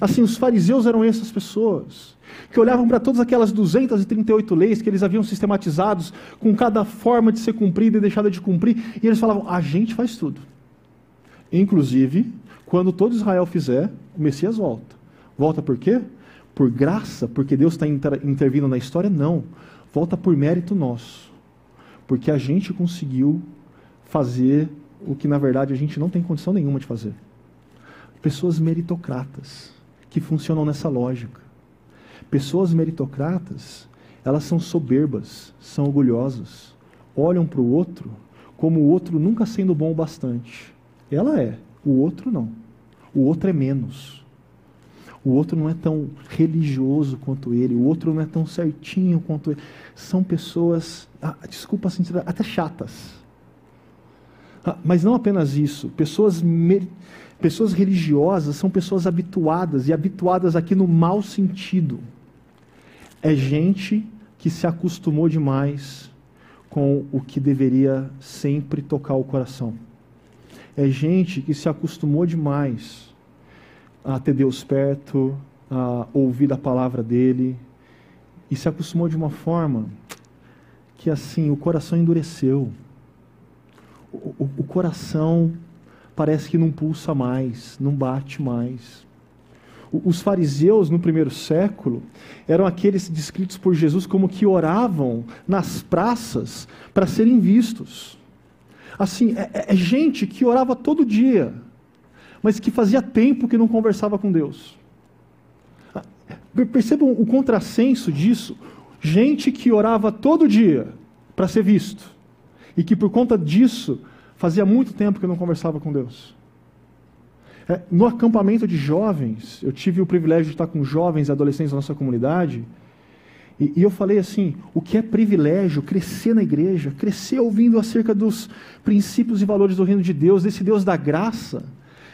Assim, os fariseus eram essas pessoas que olhavam para todas aquelas 238 leis que eles haviam sistematizados, com cada forma de ser cumprida e deixada de cumprir, e eles falavam: a gente faz tudo. Inclusive, quando todo Israel fizer, o Messias volta. Volta por quê? Por graça, porque Deus está inter intervindo na história? Não. Volta por mérito nosso. Porque a gente conseguiu fazer o que, na verdade, a gente não tem condição nenhuma de fazer. Pessoas meritocratas, que funcionam nessa lógica. Pessoas meritocratas, elas são soberbas, são orgulhosas, olham para o outro como o outro nunca sendo bom o bastante. Ela é, o outro não. O outro é menos. O outro não é tão religioso quanto ele, o outro não é tão certinho quanto ele. São pessoas, ah, desculpa assim, até chatas. Ah, mas não apenas isso, pessoas Pessoas religiosas são pessoas habituadas, e habituadas aqui no mau sentido é gente que se acostumou demais com o que deveria sempre tocar o coração. É gente que se acostumou demais a ter Deus perto, a ouvir a palavra dele, e se acostumou de uma forma que assim o coração endureceu. O, o, o coração parece que não pulsa mais, não bate mais. Os fariseus no primeiro século eram aqueles descritos por Jesus como que oravam nas praças para serem vistos. Assim, é, é, é, gente que orava todo dia, mas que fazia tempo que não conversava com Deus. Ah, percebam o contrassenso disso. Gente que orava todo dia para ser visto, e que por conta disso fazia muito tempo que não conversava com Deus. É, no acampamento de jovens, eu tive o privilégio de estar com jovens e adolescentes da nossa comunidade, e, e eu falei assim: o que é privilégio crescer na igreja, crescer ouvindo acerca dos princípios e valores do reino de Deus, desse Deus da graça.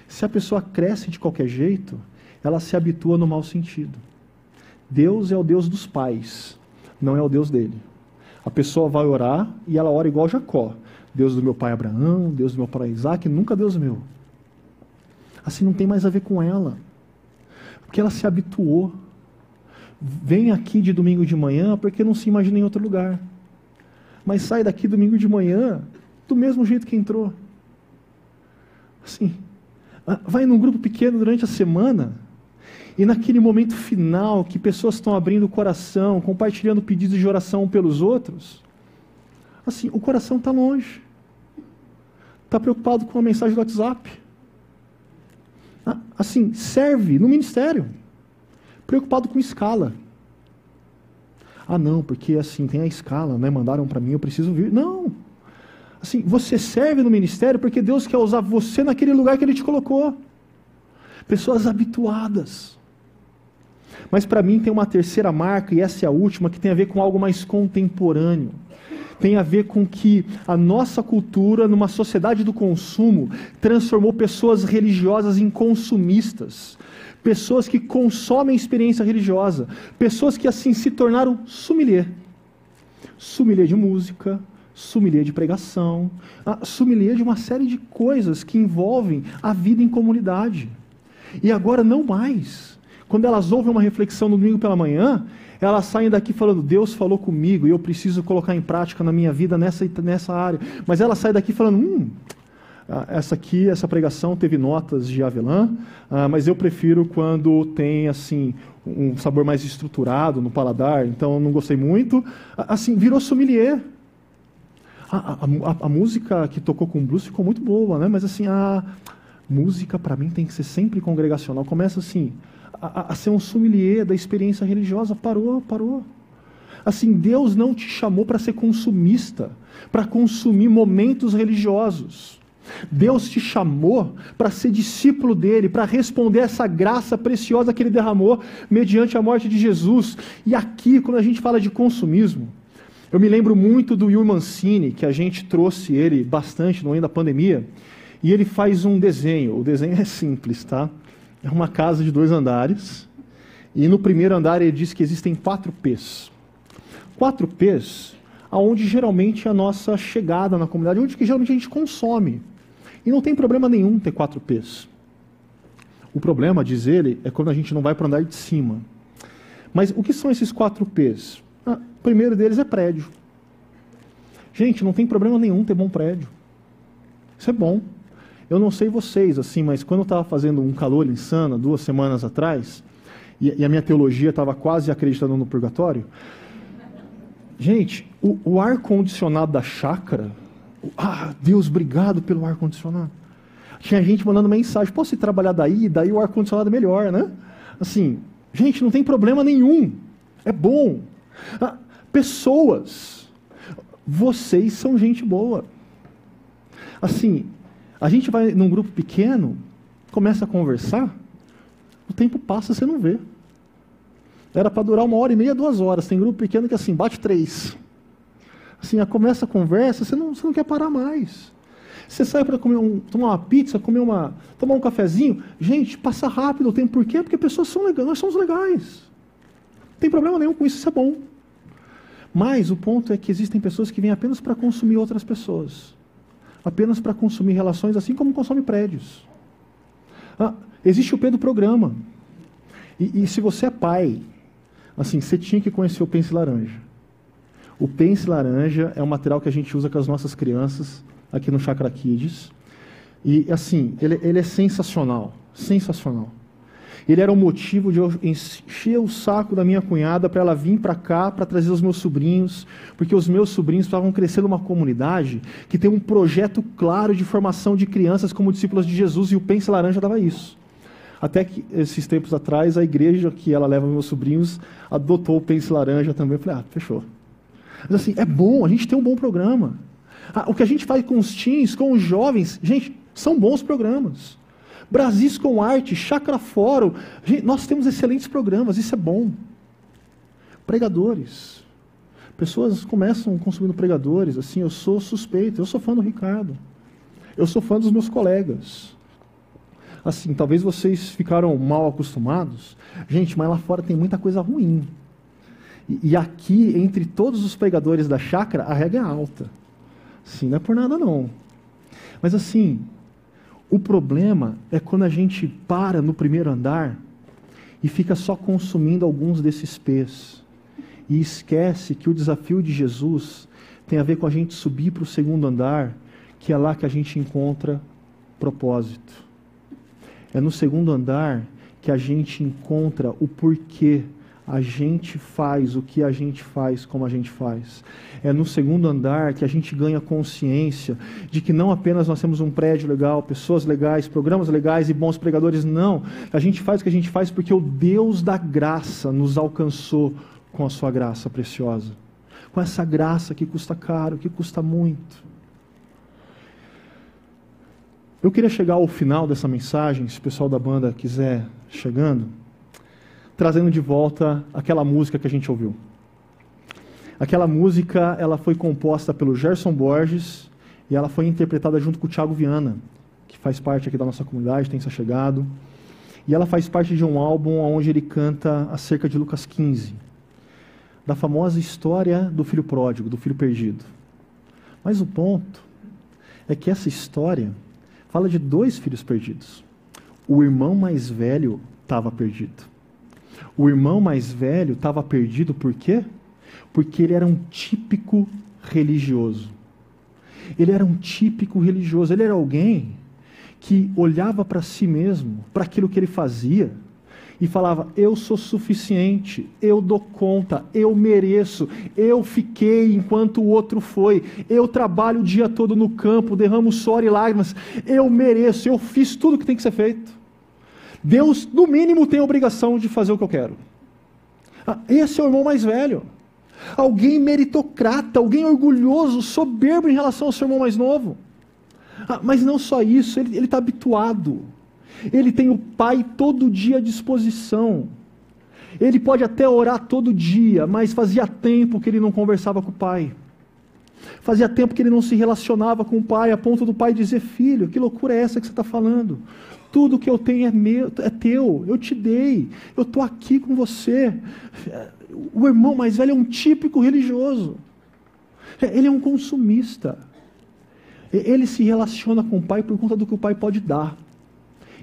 Se a pessoa cresce de qualquer jeito, ela se habitua no mau sentido. Deus é o Deus dos pais, não é o Deus dele. A pessoa vai orar e ela ora igual Jacó. Deus do meu pai Abraão, Deus do meu pai Isaac, nunca Deus meu assim não tem mais a ver com ela. Porque ela se habituou. Vem aqui de domingo de manhã porque não se imagina em outro lugar. Mas sai daqui domingo de manhã do mesmo jeito que entrou. Assim, ah, vai num grupo pequeno durante a semana e naquele momento final que pessoas estão abrindo o coração, compartilhando pedidos de oração pelos outros, assim, o coração está longe. Está preocupado com a mensagem do WhatsApp. Ah, assim, serve no ministério, preocupado com escala. Ah, não, porque assim, tem a escala, né? Mandaram para mim, eu preciso vir. Não. Assim, você serve no ministério porque Deus quer usar você naquele lugar que ele te colocou. Pessoas habituadas. Mas para mim tem uma terceira marca, e essa é a última, que tem a ver com algo mais contemporâneo tem a ver com que a nossa cultura, numa sociedade do consumo, transformou pessoas religiosas em consumistas. Pessoas que consomem experiência religiosa. Pessoas que assim se tornaram sommelier. Sommelier de música, sommelier de pregação, ah, sommelier de uma série de coisas que envolvem a vida em comunidade. E agora não mais. Quando elas ouvem uma reflexão no domingo pela manhã, elas saem daqui falando, Deus falou comigo e eu preciso colocar em prática na minha vida nessa, nessa área. Mas elas saem daqui falando, hum, ah, essa aqui, essa pregação teve notas de avelã, ah, mas eu prefiro quando tem assim um sabor mais estruturado no paladar, então não gostei muito. Assim, virou sommelier. A, a, a, a, música que tocou com blues ficou muito boa, né? mas assim, a música para mim tem que ser sempre congregacional. Começa assim, a, a ser um sommelier da experiência religiosa. Parou, parou. Assim, Deus não te chamou para ser consumista, para consumir momentos religiosos. Deus te chamou para ser discípulo dele, para responder essa graça preciosa que ele derramou mediante a morte de Jesus. E aqui, quando a gente fala de consumismo, eu me lembro muito do Will Mancini, que a gente trouxe ele bastante no meio da pandemia, e ele faz um desenho. O desenho é simples, tá? É uma casa de dois andares, e no primeiro andar ele diz que existem quatro P's. Quatro P's aonde geralmente é a nossa chegada na comunidade, onde que geralmente a gente consome. E não tem problema nenhum ter quatro P's. O problema, diz ele, é quando a gente não vai para o andar de cima. Mas o que são esses quatro P's? Ah, o primeiro deles é prédio. Gente, não tem problema nenhum ter bom prédio. Isso é bom. Eu não sei vocês, assim, mas quando eu estava fazendo um calor insano, duas semanas atrás, e, e a minha teologia estava quase acreditando no purgatório, gente, o, o ar-condicionado da chácara ah, Deus, obrigado pelo ar-condicionado. Tinha gente mandando mensagem: posso ir trabalhar daí? Daí o ar-condicionado é melhor, né? Assim, gente, não tem problema nenhum. É bom. Ah, pessoas, vocês são gente boa. Assim, a gente vai num grupo pequeno, começa a conversar, o tempo passa, você não vê. Era para durar uma hora e meia, duas horas. Tem grupo pequeno que assim, bate três assim, começa a conversa, você não, você não quer parar mais. Você sai para comer um, tomar uma pizza, comer uma, tomar um cafezinho, gente, passa rápido o tempo. Por quê? Porque pessoas são legais, nós somos legais. Não tem problema nenhum com isso, isso é bom. Mas o ponto é que existem pessoas que vêm apenas para consumir outras pessoas. Apenas para consumir relações, assim como consome prédios. Ah, existe o P do programa. E, e se você é pai, assim, você tinha que conhecer o Pense Laranja. O pence laranja é um material que a gente usa com as nossas crianças aqui no Chakra Kids. E, assim, ele, ele é sensacional. Sensacional. Ele era o motivo de eu encher o saco da minha cunhada para ela vir para cá para trazer os meus sobrinhos, porque os meus sobrinhos estavam crescendo numa comunidade que tem um projeto claro de formação de crianças como discípulas de Jesus e o Pense Laranja dava isso. Até que esses tempos atrás a igreja que ela leva meus sobrinhos adotou o Pense Laranja também. Eu falei, ah, fechou. Mas assim, é bom, a gente tem um bom programa. Ah, o que a gente faz com os teens, com os jovens, gente, são bons programas. Brasis com Arte, Chakra Fórum, gente, nós temos excelentes programas, isso é bom. Pregadores. Pessoas começam consumindo pregadores, assim, eu sou suspeito, eu sou fã do Ricardo. Eu sou fã dos meus colegas. Assim, talvez vocês ficaram mal acostumados. Gente, mas lá fora tem muita coisa ruim. E, aqui, entre todos os pregadores da chácara, a regra é alta. Sim, não é por nada não. Mas assim, o problema é quando a gente para no primeiro andar e fica só consumindo alguns desses pés. E esquece que o desafio de Jesus tem a ver com a gente subir para o segundo andar, que é lá que a gente encontra propósito. É no segundo andar que a gente encontra o porquê a gente faz o que a gente faz como a gente faz. É no segundo andar que a gente ganha consciência de que não apenas nós temos um prédio legal, pessoas legais, programas legais e bons pregadores, não. A gente faz o que a gente faz porque o Deus da graça nos alcançou com a sua graça preciosa. Com essa graça que custa caro, que custa muito. Eu queria chegar ao final dessa mensagem, se o pessoal da banda quiser chegando trazendo de volta aquela música que a gente ouviu. Aquela música, ela foi composta pelo Gerson Borges e ela foi interpretada junto com o Thiago Viana, que faz parte aqui da nossa comunidade, tem se chegado. E ela faz parte de um álbum onde ele canta acerca de Lucas 15, da famosa história do filho pródigo, do filho perdido. Mas o ponto é que essa história fala de dois filhos perdidos. O irmão mais velho estava perdido. O irmão mais velho estava perdido por quê? Porque ele era um típico religioso. Ele era um típico religioso. Ele era alguém que olhava para si mesmo, para aquilo que ele fazia, e falava: Eu sou suficiente, eu dou conta, eu mereço, eu fiquei enquanto o outro foi, eu trabalho o dia todo no campo, derramo suor e lágrimas, eu mereço, eu fiz tudo o que tem que ser feito. Deus, no mínimo, tem a obrigação de fazer o que eu quero. Ah, esse é o irmão mais velho. Alguém meritocrata, alguém orgulhoso, soberbo em relação ao seu irmão mais novo. Ah, mas não só isso, ele está habituado ele tem o Pai todo dia à disposição. Ele pode até orar todo dia, mas fazia tempo que ele não conversava com o Pai. Fazia tempo que ele não se relacionava com o Pai, a ponto do Pai dizer: Filho, que loucura é essa que você está falando? Tudo que eu tenho é, meu, é teu, eu te dei, eu estou aqui com você. O irmão mais velho é um típico religioso, ele é um consumista. Ele se relaciona com o pai por conta do que o pai pode dar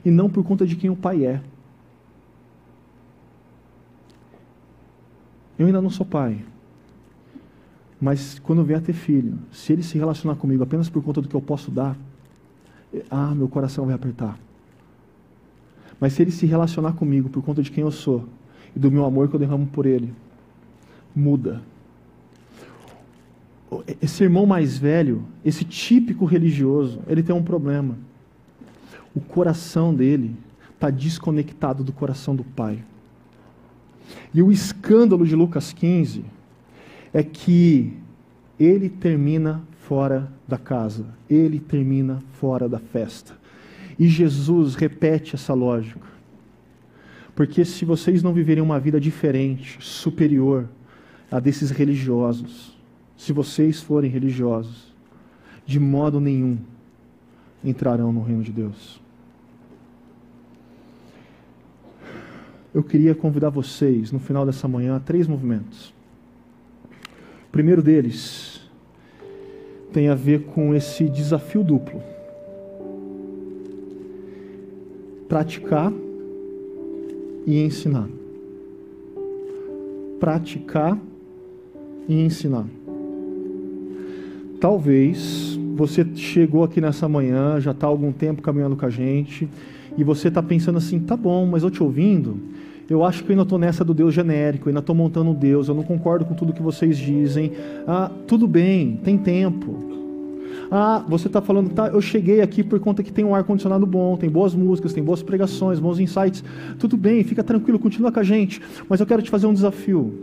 e não por conta de quem o pai é. Eu ainda não sou pai. Mas quando vier a ter filho, se ele se relacionar comigo apenas por conta do que eu posso dar, ah, meu coração vai apertar. Mas se ele se relacionar comigo por conta de quem eu sou e do meu amor que eu derramo por ele, muda. Esse irmão mais velho, esse típico religioso, ele tem um problema o coração dele está desconectado do coração do Pai. E o escândalo de Lucas 15 é que ele termina fora da casa, ele termina fora da festa. E Jesus repete essa lógica. Porque se vocês não viverem uma vida diferente, superior a desses religiosos, se vocês forem religiosos, de modo nenhum entrarão no reino de Deus. Eu queria convidar vocês, no final dessa manhã, a três movimentos. O primeiro deles tem a ver com esse desafio duplo: praticar e ensinar. Praticar e ensinar. Talvez você chegou aqui nessa manhã, já está há algum tempo caminhando com a gente, e você está pensando assim: tá bom, mas eu te ouvindo, eu acho que eu ainda estou nessa do Deus genérico, ainda estou montando Deus, eu não concordo com tudo que vocês dizem. Ah, tudo bem, tem tempo. Ah, você está falando, tá, eu cheguei aqui por conta que tem um ar-condicionado bom, tem boas músicas, tem boas pregações, bons insights. Tudo bem, fica tranquilo, continua com a gente. Mas eu quero te fazer um desafio.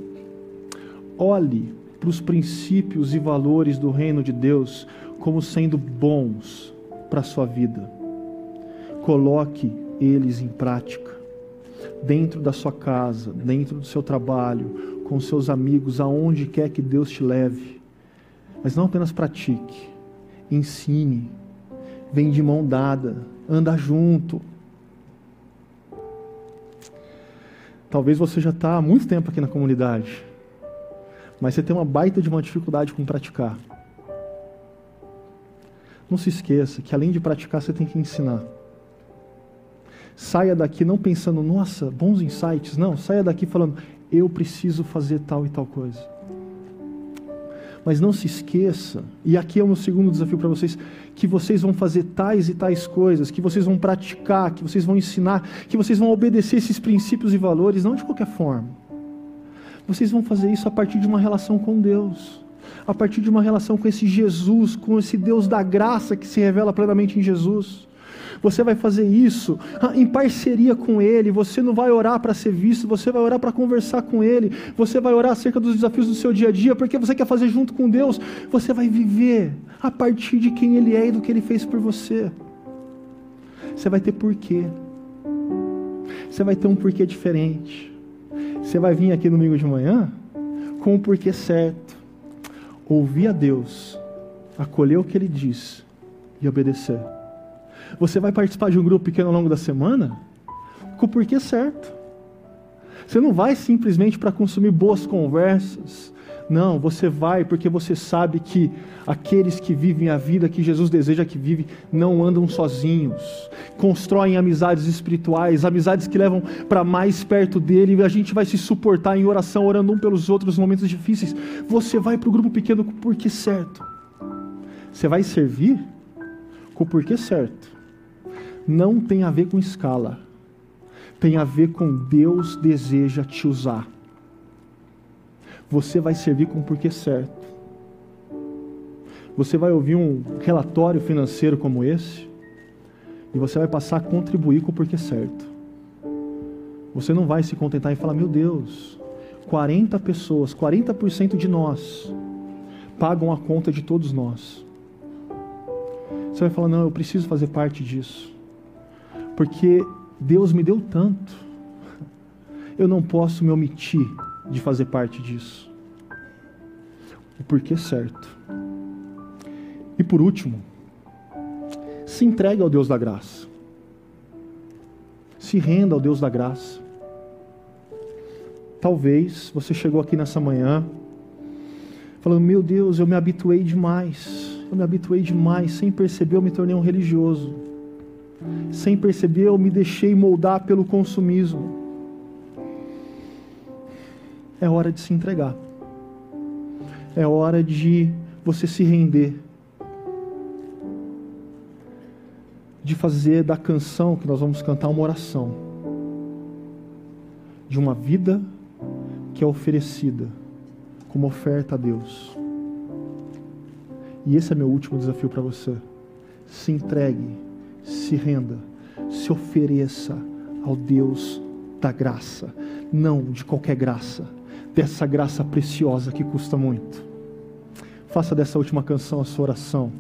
Olhe para os princípios e valores do reino de Deus como sendo bons para a sua vida. Coloque eles em prática. Dentro da sua casa, dentro do seu trabalho, com seus amigos, aonde quer que Deus te leve. Mas não apenas pratique, ensine, vem de mão dada, anda junto. Talvez você já está há muito tempo aqui na comunidade, mas você tem uma baita de uma dificuldade com praticar. Não se esqueça que além de praticar, você tem que ensinar. Saia daqui não pensando, nossa, bons insights. Não, saia daqui falando, eu preciso fazer tal e tal coisa. Mas não se esqueça, e aqui é o meu segundo desafio para vocês, que vocês vão fazer tais e tais coisas, que vocês vão praticar, que vocês vão ensinar, que vocês vão obedecer esses princípios e valores, não de qualquer forma. Vocês vão fazer isso a partir de uma relação com Deus a partir de uma relação com esse Jesus, com esse Deus da graça que se revela plenamente em Jesus. Você vai fazer isso ah, em parceria com Ele. Você não vai orar para ser visto, você vai orar para conversar com Ele. Você vai orar acerca dos desafios do seu dia a dia, porque você quer fazer junto com Deus. Você vai viver a partir de quem Ele é e do que Ele fez por você. Você vai ter porquê. Você vai ter um porquê diferente. Você vai vir aqui domingo de manhã com o porquê certo ouvir a Deus, acolher o que Ele diz e obedecer. Você vai participar de um grupo pequeno ao longo da semana com o porquê certo. Você não vai simplesmente para consumir boas conversas, Não, você vai porque você sabe que aqueles que vivem a vida que Jesus deseja que vive não andam sozinhos. Constroem amizades espirituais, amizades que levam para mais perto dele e a gente vai se suportar em oração, orando um pelos outros em momentos difíceis. Você vai para o grupo pequeno com o porquê certo. Você vai servir com o porquê certo. Não tem a ver com escala. Tem a ver com Deus deseja te usar você vai servir com o porquê certo. Você vai ouvir um relatório financeiro como esse e você vai passar a contribuir com o porquê certo. Você não vai se contentar em falar, meu Deus, 40 pessoas, 40% de nós pagam a conta de todos nós. Você vai falar, não, eu preciso fazer parte disso. Porque Deus me deu tanto. Eu não posso me omitir de fazer parte disso. O porquê certo. E por último, se entregue ao Deus da graça. Se renda ao Deus da graça. Talvez você chegou aqui nessa manhã falando: Meu Deus, eu me habituei demais. Eu me habituei demais. Sem perceber, eu me tornei um religioso. Sem perceber, eu me deixei moldar pelo consumismo é hora de se entregar. É hora de você se render. De fazer da canção que nós vamos cantar uma oração. De uma vida que é oferecida como oferta a Deus. E esse é meu último desafio para você. Se entregue, se renda, se ofereça ao Deus da graça, não de qualquer graça dessa graça preciosa que custa muito. Faça dessa última canção a sua oração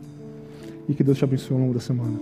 e que Deus te abençoe ao longo da semana.